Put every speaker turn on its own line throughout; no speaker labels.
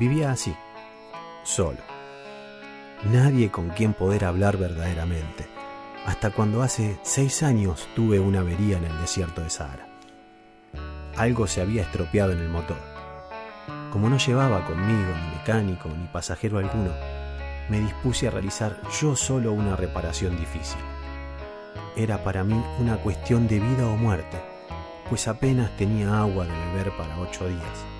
Vivía así, solo. Nadie con quien poder hablar verdaderamente, hasta cuando hace seis años tuve una avería en el desierto de Sahara. Algo se había estropeado en el motor. Como no llevaba conmigo ni mecánico ni pasajero alguno, me dispuse a realizar yo solo una reparación difícil. Era para mí una cuestión de vida o muerte, pues apenas tenía agua de beber para ocho días.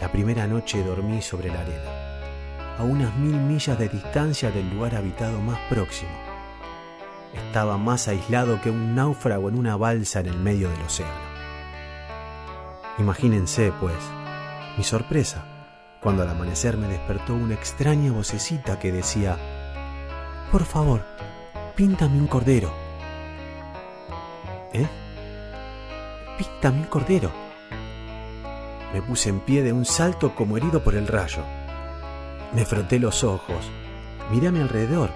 La primera noche dormí sobre la arena, a unas mil millas de distancia del lugar habitado más próximo. Estaba más aislado que un náufrago en una balsa en el medio del océano. Imagínense, pues, mi sorpresa cuando al amanecer me despertó una extraña vocecita que decía, Por favor, píntame un cordero. ¿Eh? Píntame un cordero me puse en pie de un salto como herido por el rayo. Me froté los ojos, miré a mi alrededor.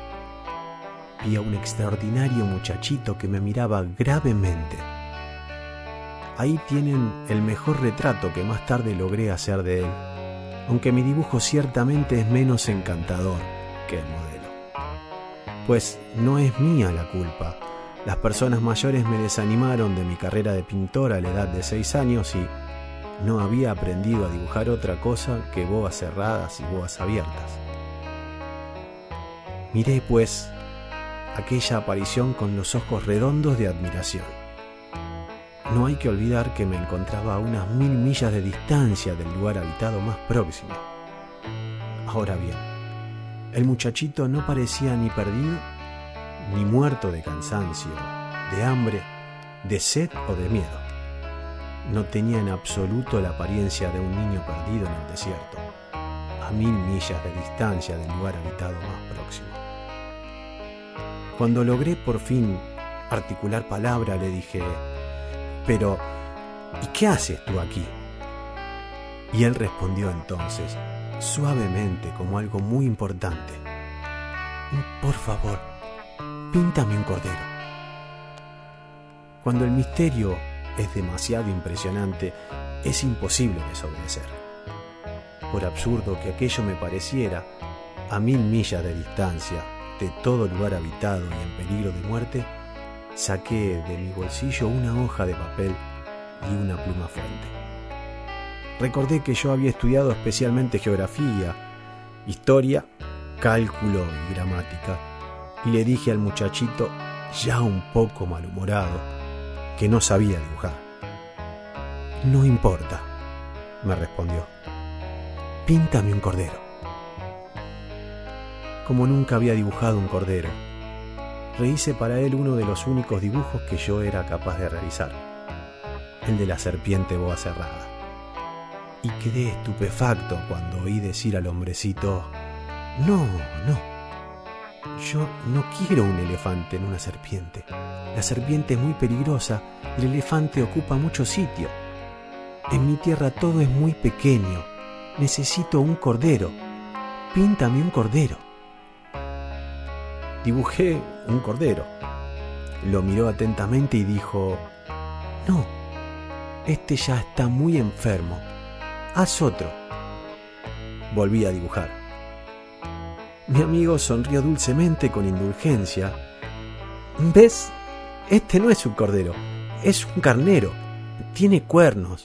Vi a un extraordinario muchachito que me miraba gravemente. Ahí tienen el mejor retrato que más tarde logré hacer de él, aunque mi dibujo ciertamente es menos encantador que el modelo. Pues no es mía la culpa. Las personas mayores me desanimaron de mi carrera de pintor a la edad de seis años y no había aprendido a dibujar otra cosa que boas cerradas y boas abiertas. Miré, pues, aquella aparición con los ojos redondos de admiración. No hay que olvidar que me encontraba a unas mil millas de distancia del lugar habitado más próximo. Ahora bien, el muchachito no parecía ni perdido, ni muerto de cansancio, de hambre, de sed o de miedo no tenía en absoluto la apariencia de un niño perdido en el desierto, a mil millas de distancia del lugar habitado más próximo. Cuando logré por fin articular palabra, le dije, pero, ¿y qué haces tú aquí? Y él respondió entonces, suavemente, como algo muy importante, por favor, píntame un cordero. Cuando el misterio es demasiado impresionante, es imposible desobedecer. Por absurdo que aquello me pareciera, a mil millas de distancia de todo lugar habitado y en peligro de muerte, saqué de mi bolsillo una hoja de papel y una pluma fuente. Recordé que yo había estudiado especialmente geografía, historia, cálculo y gramática, y le dije al muchachito, ya un poco malhumorado, que no sabía dibujar. No importa, me respondió. Píntame un cordero. Como nunca había dibujado un cordero, rehice para él uno de los únicos dibujos que yo era capaz de realizar, el de la serpiente boa cerrada. Y quedé estupefacto cuando oí decir al hombrecito, no, no, yo no quiero un elefante en una serpiente. La serpiente es muy peligrosa y el elefante ocupa mucho sitio. En mi tierra todo es muy pequeño. Necesito un cordero. Píntame un cordero. Dibujé un cordero. Lo miró atentamente y dijo, no, este ya está muy enfermo. Haz otro. Volví a dibujar. Mi amigo sonrió dulcemente con indulgencia. ¿Ves? Este no es un cordero, es un carnero. Tiene cuernos.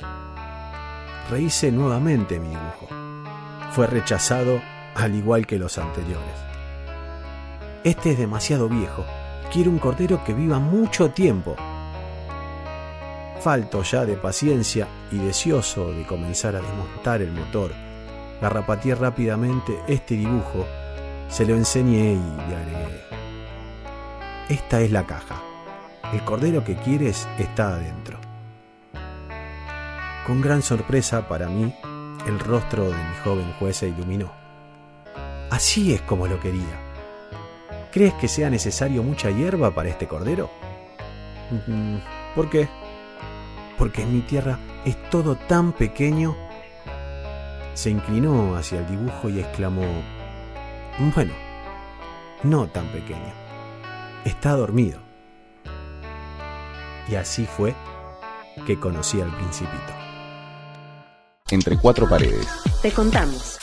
Rehice nuevamente mi dibujo. Fue rechazado al igual que los anteriores. Este es demasiado viejo. Quiero un cordero que viva mucho tiempo. Falto ya de paciencia y deseoso de comenzar a desmontar el motor, garrapateé rápidamente este dibujo se lo enseñé y le agregué. Esta es la caja. El cordero que quieres está adentro. Con gran sorpresa para mí, el rostro de mi joven juez se iluminó. Así es como lo quería. ¿Crees que sea necesario mucha hierba para este cordero? Mm, ¿Por qué? Porque en mi tierra es todo tan pequeño. Se inclinó hacia el dibujo y exclamó, bueno, no tan pequeño. Está dormido. Y así fue que conocí al principito.
Entre cuatro paredes.
Te contamos.